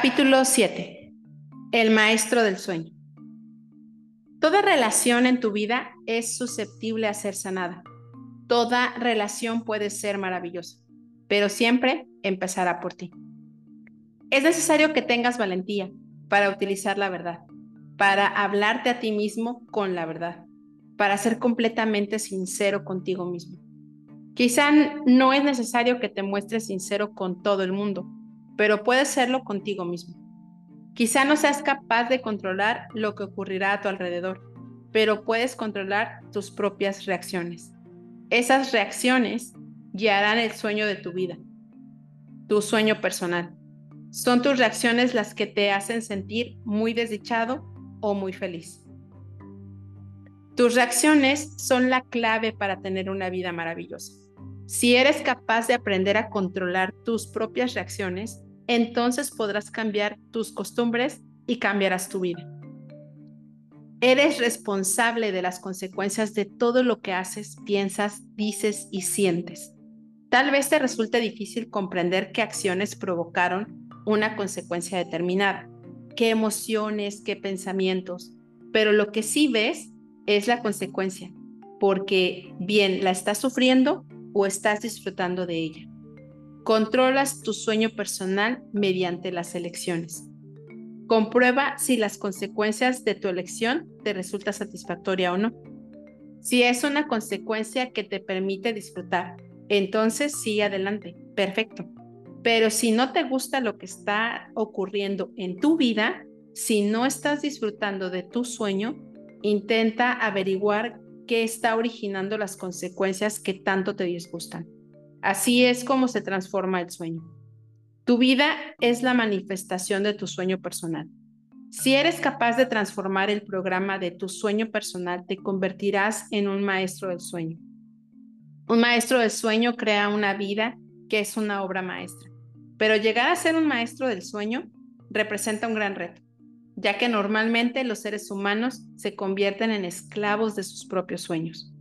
Capítulo 7. El maestro del sueño. Toda relación en tu vida es susceptible a ser sanada. Toda relación puede ser maravillosa, pero siempre empezará por ti. Es necesario que tengas valentía para utilizar la verdad, para hablarte a ti mismo con la verdad, para ser completamente sincero contigo mismo. Quizá no es necesario que te muestres sincero con todo el mundo, pero puedes serlo contigo mismo. Quizá no seas capaz de controlar lo que ocurrirá a tu alrededor, pero puedes controlar tus propias reacciones. Esas reacciones guiarán el sueño de tu vida, tu sueño personal. Son tus reacciones las que te hacen sentir muy desdichado o muy feliz. Tus reacciones son la clave para tener una vida maravillosa. Si eres capaz de aprender a controlar tus propias reacciones, entonces podrás cambiar tus costumbres y cambiarás tu vida. Eres responsable de las consecuencias de todo lo que haces, piensas, dices y sientes. Tal vez te resulte difícil comprender qué acciones provocaron una consecuencia determinada, qué emociones, qué pensamientos, pero lo que sí ves es la consecuencia, porque bien la estás sufriendo o estás disfrutando de ella. Controlas tu sueño personal mediante las elecciones. Comprueba si las consecuencias de tu elección te resulta satisfactoria o no. Si es una consecuencia que te permite disfrutar, entonces sigue adelante, perfecto. Pero si no te gusta lo que está ocurriendo en tu vida, si no estás disfrutando de tu sueño, intenta averiguar qué está originando las consecuencias que tanto te disgustan. Así es como se transforma el sueño. Tu vida es la manifestación de tu sueño personal. Si eres capaz de transformar el programa de tu sueño personal, te convertirás en un maestro del sueño. Un maestro del sueño crea una vida que es una obra maestra. Pero llegar a ser un maestro del sueño representa un gran reto, ya que normalmente los seres humanos se convierten en esclavos de sus propios sueños.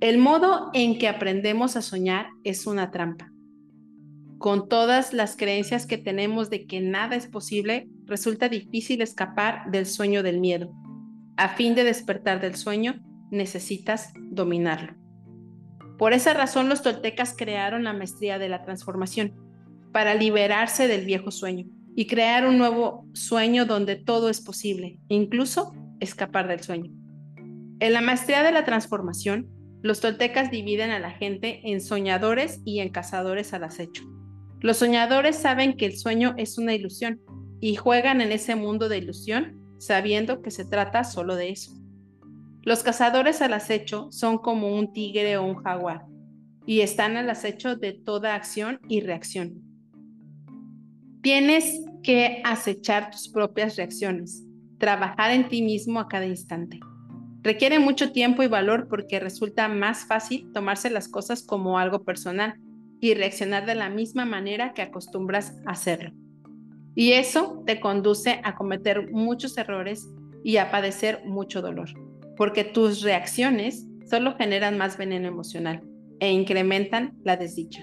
El modo en que aprendemos a soñar es una trampa. Con todas las creencias que tenemos de que nada es posible, resulta difícil escapar del sueño del miedo. A fin de despertar del sueño, necesitas dominarlo. Por esa razón los toltecas crearon la maestría de la transformación, para liberarse del viejo sueño y crear un nuevo sueño donde todo es posible, incluso escapar del sueño. En la maestría de la transformación, los toltecas dividen a la gente en soñadores y en cazadores al acecho. Los soñadores saben que el sueño es una ilusión y juegan en ese mundo de ilusión sabiendo que se trata solo de eso. Los cazadores al acecho son como un tigre o un jaguar y están al acecho de toda acción y reacción. Tienes que acechar tus propias reacciones, trabajar en ti mismo a cada instante. Requiere mucho tiempo y valor porque resulta más fácil tomarse las cosas como algo personal y reaccionar de la misma manera que acostumbras a hacerlo. Y eso te conduce a cometer muchos errores y a padecer mucho dolor, porque tus reacciones solo generan más veneno emocional e incrementan la desdicha.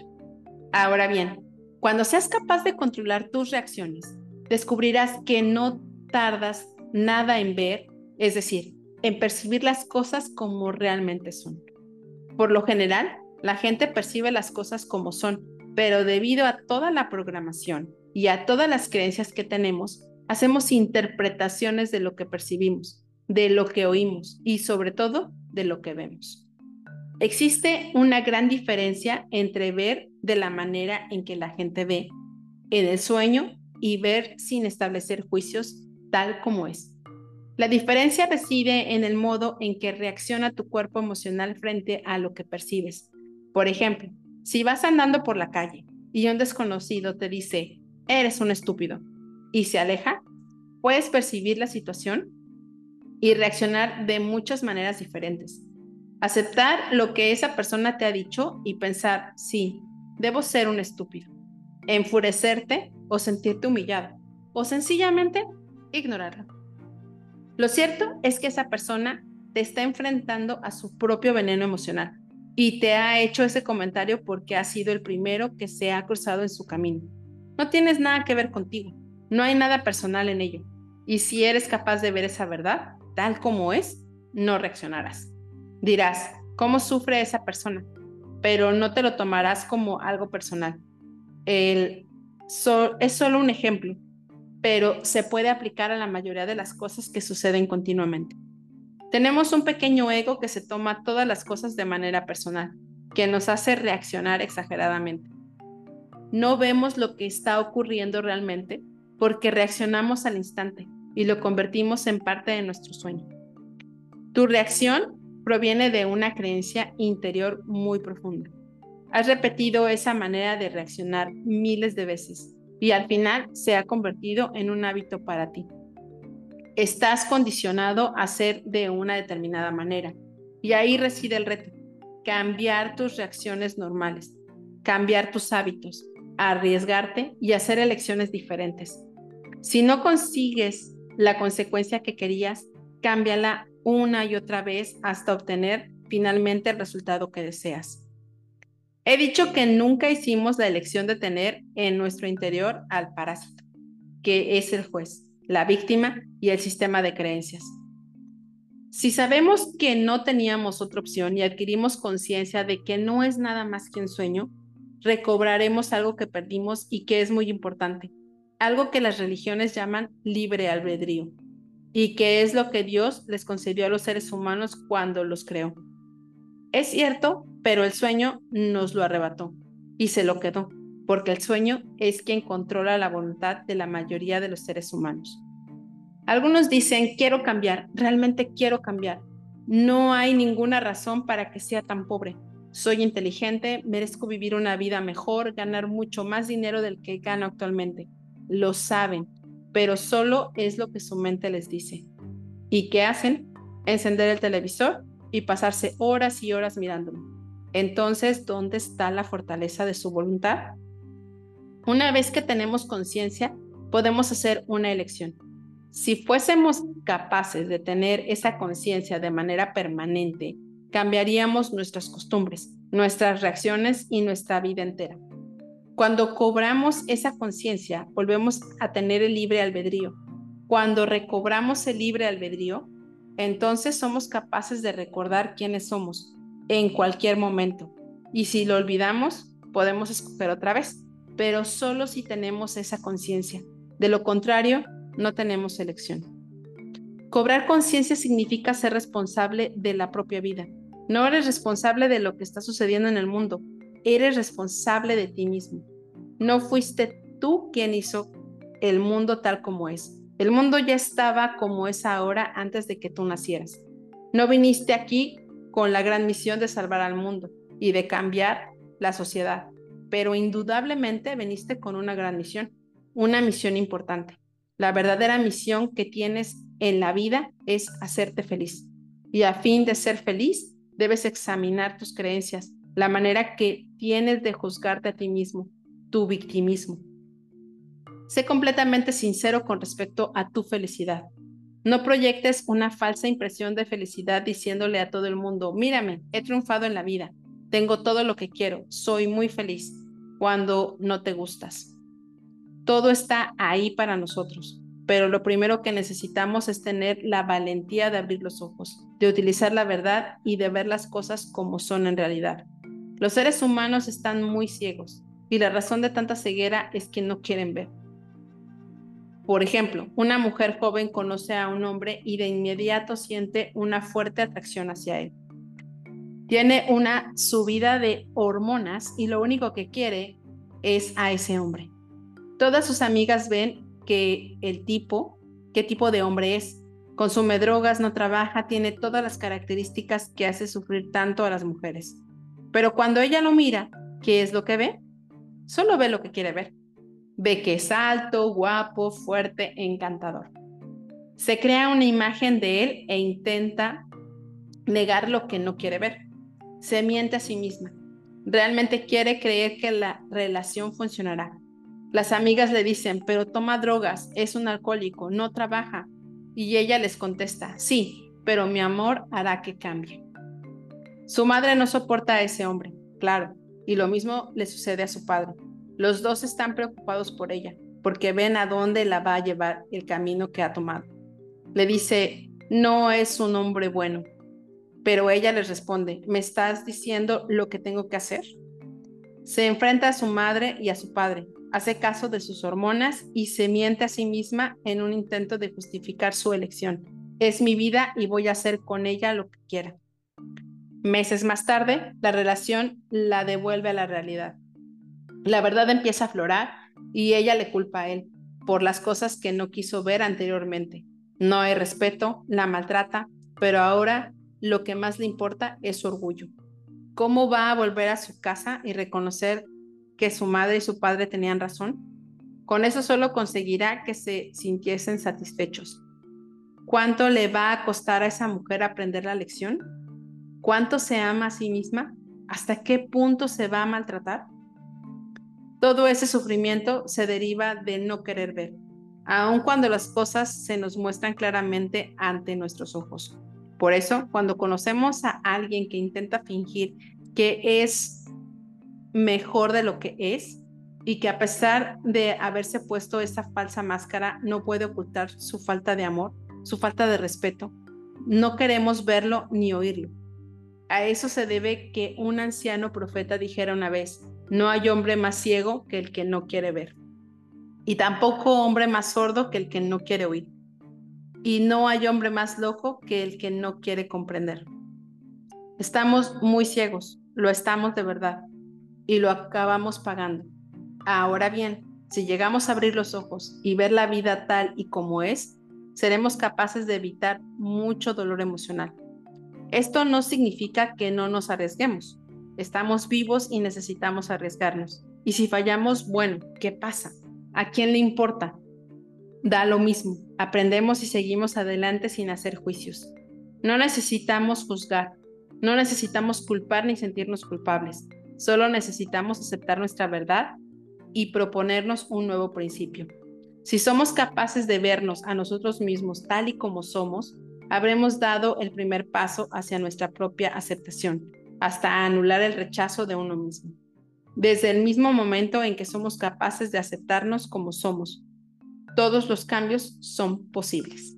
Ahora bien, cuando seas capaz de controlar tus reacciones, descubrirás que no tardas nada en ver, es decir, en percibir las cosas como realmente son. Por lo general, la gente percibe las cosas como son, pero debido a toda la programación y a todas las creencias que tenemos, hacemos interpretaciones de lo que percibimos, de lo que oímos y sobre todo de lo que vemos. Existe una gran diferencia entre ver de la manera en que la gente ve en el sueño y ver sin establecer juicios tal como es. La diferencia reside en el modo en que reacciona tu cuerpo emocional frente a lo que percibes. Por ejemplo, si vas andando por la calle y un desconocido te dice, eres un estúpido, y se aleja, puedes percibir la situación y reaccionar de muchas maneras diferentes. Aceptar lo que esa persona te ha dicho y pensar, sí, debo ser un estúpido. Enfurecerte o sentirte humillado. O sencillamente ignorarlo. Lo cierto es que esa persona te está enfrentando a su propio veneno emocional y te ha hecho ese comentario porque ha sido el primero que se ha cruzado en su camino. No tienes nada que ver contigo. No hay nada personal en ello. Y si eres capaz de ver esa verdad, tal como es, no reaccionarás. Dirás, ¿cómo sufre esa persona? Pero no te lo tomarás como algo personal. El, es solo un ejemplo, pero se puede aplicar a la mayoría de las cosas que suceden continuamente. Tenemos un pequeño ego que se toma todas las cosas de manera personal, que nos hace reaccionar exageradamente. No vemos lo que está ocurriendo realmente porque reaccionamos al instante y lo convertimos en parte de nuestro sueño. Tu reacción proviene de una creencia interior muy profunda. Has repetido esa manera de reaccionar miles de veces y al final se ha convertido en un hábito para ti. Estás condicionado a ser de una determinada manera y ahí reside el reto, cambiar tus reacciones normales, cambiar tus hábitos, arriesgarte y hacer elecciones diferentes. Si no consigues la consecuencia que querías, cámbiala una y otra vez hasta obtener finalmente el resultado que deseas. He dicho que nunca hicimos la elección de tener en nuestro interior al parásito, que es el juez, la víctima y el sistema de creencias. Si sabemos que no teníamos otra opción y adquirimos conciencia de que no es nada más que un sueño, recobraremos algo que perdimos y que es muy importante, algo que las religiones llaman libre albedrío, y que es lo que Dios les concedió a los seres humanos cuando los creó. Es cierto, pero el sueño nos lo arrebató y se lo quedó, porque el sueño es quien controla la voluntad de la mayoría de los seres humanos. Algunos dicen, quiero cambiar, realmente quiero cambiar. No hay ninguna razón para que sea tan pobre. Soy inteligente, merezco vivir una vida mejor, ganar mucho más dinero del que gano actualmente lo saben, pero solo es lo que su mente les dice. ¿Y qué hacen? Encender el televisor y pasarse horas y horas mirándolo. Entonces, ¿dónde está la fortaleza de su voluntad? Una vez que tenemos conciencia, podemos hacer una elección. Si fuésemos capaces de tener esa conciencia de manera permanente, cambiaríamos nuestras costumbres, nuestras reacciones y nuestra vida entera. Cuando cobramos esa conciencia, volvemos a tener el libre albedrío. Cuando recobramos el libre albedrío, entonces somos capaces de recordar quiénes somos en cualquier momento. Y si lo olvidamos, podemos escoger otra vez, pero solo si tenemos esa conciencia. De lo contrario, no tenemos elección. Cobrar conciencia significa ser responsable de la propia vida. No eres responsable de lo que está sucediendo en el mundo, eres responsable de ti mismo. No fuiste tú quien hizo el mundo tal como es. El mundo ya estaba como es ahora antes de que tú nacieras. No viniste aquí con la gran misión de salvar al mundo y de cambiar la sociedad, pero indudablemente viniste con una gran misión, una misión importante. La verdadera misión que tienes en la vida es hacerte feliz. Y a fin de ser feliz, debes examinar tus creencias, la manera que tienes de juzgarte a ti mismo, tu victimismo. Sé completamente sincero con respecto a tu felicidad. No proyectes una falsa impresión de felicidad diciéndole a todo el mundo, mírame, he triunfado en la vida, tengo todo lo que quiero, soy muy feliz, cuando no te gustas. Todo está ahí para nosotros, pero lo primero que necesitamos es tener la valentía de abrir los ojos, de utilizar la verdad y de ver las cosas como son en realidad. Los seres humanos están muy ciegos y la razón de tanta ceguera es que no quieren ver. Por ejemplo, una mujer joven conoce a un hombre y de inmediato siente una fuerte atracción hacia él. Tiene una subida de hormonas y lo único que quiere es a ese hombre. Todas sus amigas ven que el tipo, qué tipo de hombre es. Consume drogas, no trabaja, tiene todas las características que hace sufrir tanto a las mujeres. Pero cuando ella lo mira, ¿qué es lo que ve? Solo ve lo que quiere ver. Ve que es alto, guapo, fuerte, encantador. Se crea una imagen de él e intenta negar lo que no quiere ver. Se miente a sí misma. Realmente quiere creer que la relación funcionará. Las amigas le dicen, pero toma drogas, es un alcohólico, no trabaja. Y ella les contesta, sí, pero mi amor hará que cambie. Su madre no soporta a ese hombre, claro, y lo mismo le sucede a su padre. Los dos están preocupados por ella, porque ven a dónde la va a llevar el camino que ha tomado. Le dice, no es un hombre bueno, pero ella les responde, ¿me estás diciendo lo que tengo que hacer? Se enfrenta a su madre y a su padre, hace caso de sus hormonas y se miente a sí misma en un intento de justificar su elección. Es mi vida y voy a hacer con ella lo que quiera. Meses más tarde, la relación la devuelve a la realidad. La verdad empieza a aflorar y ella le culpa a él por las cosas que no quiso ver anteriormente. No hay respeto, la maltrata, pero ahora lo que más le importa es su orgullo. ¿Cómo va a volver a su casa y reconocer que su madre y su padre tenían razón? Con eso solo conseguirá que se sintiesen satisfechos. ¿Cuánto le va a costar a esa mujer aprender la lección? ¿Cuánto se ama a sí misma? ¿Hasta qué punto se va a maltratar? Todo ese sufrimiento se deriva de no querer ver, aun cuando las cosas se nos muestran claramente ante nuestros ojos. Por eso, cuando conocemos a alguien que intenta fingir que es mejor de lo que es y que a pesar de haberse puesto esa falsa máscara no puede ocultar su falta de amor, su falta de respeto, no queremos verlo ni oírlo. A eso se debe que un anciano profeta dijera una vez, no hay hombre más ciego que el que no quiere ver, y tampoco hombre más sordo que el que no quiere oír, y no hay hombre más loco que el que no quiere comprender. Estamos muy ciegos, lo estamos de verdad, y lo acabamos pagando. Ahora bien, si llegamos a abrir los ojos y ver la vida tal y como es, seremos capaces de evitar mucho dolor emocional esto no significa que no nos arriesguemos. Estamos vivos y necesitamos arriesgarnos. Y si fallamos, bueno, ¿qué pasa? ¿A quién le importa? Da lo mismo. Aprendemos y seguimos adelante sin hacer juicios. No necesitamos juzgar. No necesitamos culpar ni sentirnos culpables. Solo necesitamos aceptar nuestra verdad y proponernos un nuevo principio. Si somos capaces de vernos a nosotros mismos tal y como somos, habremos dado el primer paso hacia nuestra propia aceptación, hasta anular el rechazo de uno mismo. Desde el mismo momento en que somos capaces de aceptarnos como somos, todos los cambios son posibles.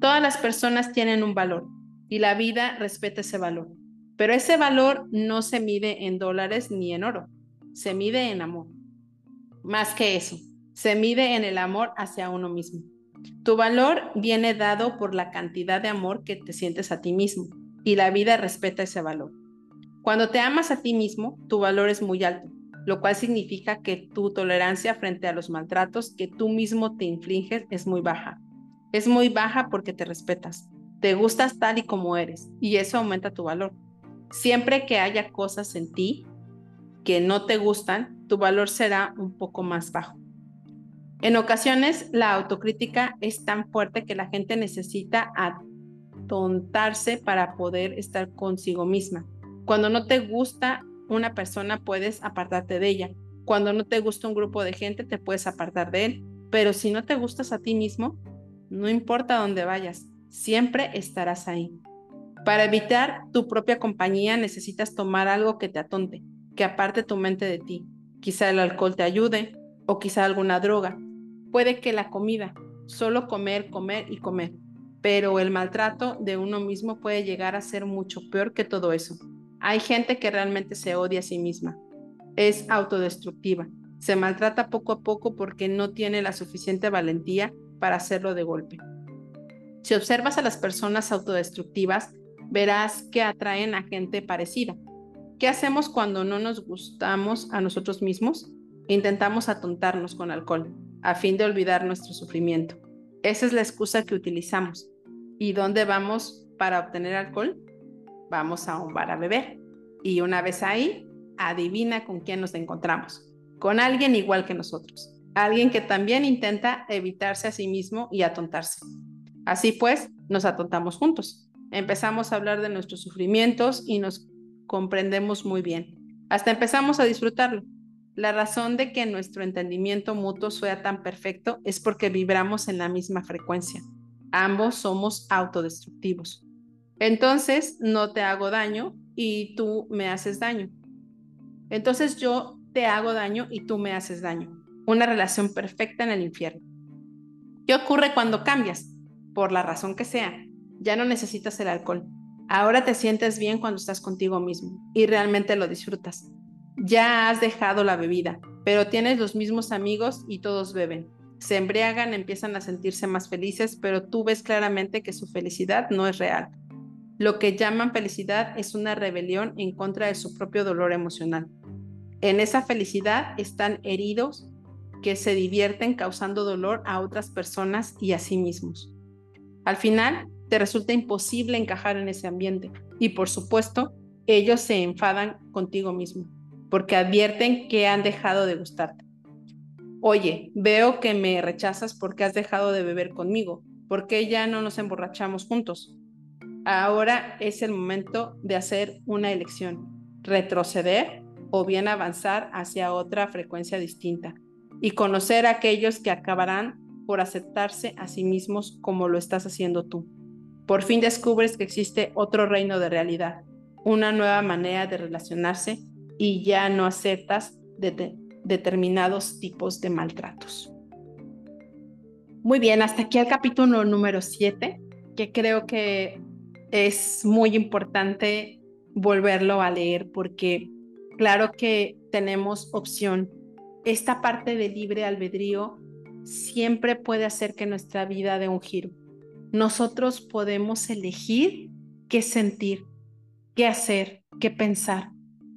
Todas las personas tienen un valor y la vida respeta ese valor, pero ese valor no se mide en dólares ni en oro, se mide en amor. Más que eso, se mide en el amor hacia uno mismo. Tu valor viene dado por la cantidad de amor que te sientes a ti mismo y la vida respeta ese valor. Cuando te amas a ti mismo, tu valor es muy alto, lo cual significa que tu tolerancia frente a los maltratos que tú mismo te infliges es muy baja. Es muy baja porque te respetas, te gustas tal y como eres y eso aumenta tu valor. Siempre que haya cosas en ti que no te gustan, tu valor será un poco más bajo. En ocasiones la autocrítica es tan fuerte que la gente necesita atontarse para poder estar consigo misma. Cuando no te gusta una persona puedes apartarte de ella. Cuando no te gusta un grupo de gente te puedes apartar de él. Pero si no te gustas a ti mismo, no importa dónde vayas, siempre estarás ahí. Para evitar tu propia compañía necesitas tomar algo que te atonte, que aparte tu mente de ti. Quizá el alcohol te ayude o quizá alguna droga, Puede que la comida, solo comer, comer y comer, pero el maltrato de uno mismo puede llegar a ser mucho peor que todo eso. Hay gente que realmente se odia a sí misma, es autodestructiva, se maltrata poco a poco porque no tiene la suficiente valentía para hacerlo de golpe. Si observas a las personas autodestructivas, verás que atraen a gente parecida. ¿Qué hacemos cuando no nos gustamos a nosotros mismos? Intentamos atontarnos con alcohol a fin de olvidar nuestro sufrimiento. Esa es la excusa que utilizamos. ¿Y dónde vamos para obtener alcohol? Vamos a un bar a beber. Y una vez ahí, adivina con quién nos encontramos. Con alguien igual que nosotros. Alguien que también intenta evitarse a sí mismo y atontarse. Así pues, nos atontamos juntos. Empezamos a hablar de nuestros sufrimientos y nos comprendemos muy bien. Hasta empezamos a disfrutarlo. La razón de que nuestro entendimiento mutuo sea tan perfecto es porque vibramos en la misma frecuencia. Ambos somos autodestructivos. Entonces, no te hago daño y tú me haces daño. Entonces yo te hago daño y tú me haces daño. una relación perfecta en el infierno. ¿Qué ocurre cuando cambias? Por la razón que sea, ya no necesitas el alcohol. Ahora te sientes bien cuando estás contigo mismo y realmente lo disfrutas. Ya has dejado la bebida, pero tienes los mismos amigos y todos beben. Se embriagan, empiezan a sentirse más felices, pero tú ves claramente que su felicidad no es real. Lo que llaman felicidad es una rebelión en contra de su propio dolor emocional. En esa felicidad están heridos que se divierten causando dolor a otras personas y a sí mismos. Al final, te resulta imposible encajar en ese ambiente y por supuesto, ellos se enfadan contigo mismo porque advierten que han dejado de gustarte. Oye, veo que me rechazas porque has dejado de beber conmigo, porque ya no nos emborrachamos juntos. Ahora es el momento de hacer una elección, retroceder o bien avanzar hacia otra frecuencia distinta y conocer a aquellos que acabarán por aceptarse a sí mismos como lo estás haciendo tú. Por fin descubres que existe otro reino de realidad, una nueva manera de relacionarse y ya no aceptas determinados tipos de maltratos. Muy bien, hasta aquí el capítulo número 7, que creo que es muy importante volverlo a leer porque claro que tenemos opción. Esta parte de libre albedrío siempre puede hacer que nuestra vida dé un giro. Nosotros podemos elegir qué sentir, qué hacer, qué pensar.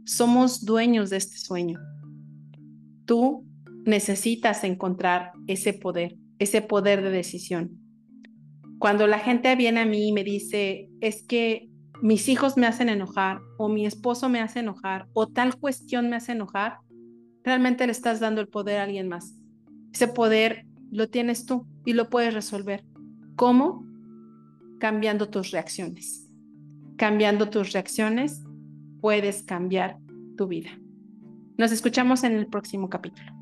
Somos dueños de este sueño. Tú necesitas encontrar ese poder, ese poder de decisión. Cuando la gente viene a mí y me dice, es que mis hijos me hacen enojar o mi esposo me hace enojar o tal cuestión me hace enojar, realmente le estás dando el poder a alguien más. Ese poder lo tienes tú y lo puedes resolver. ¿Cómo? Cambiando tus reacciones. Cambiando tus reacciones puedes cambiar tu vida. Nos escuchamos en el próximo capítulo.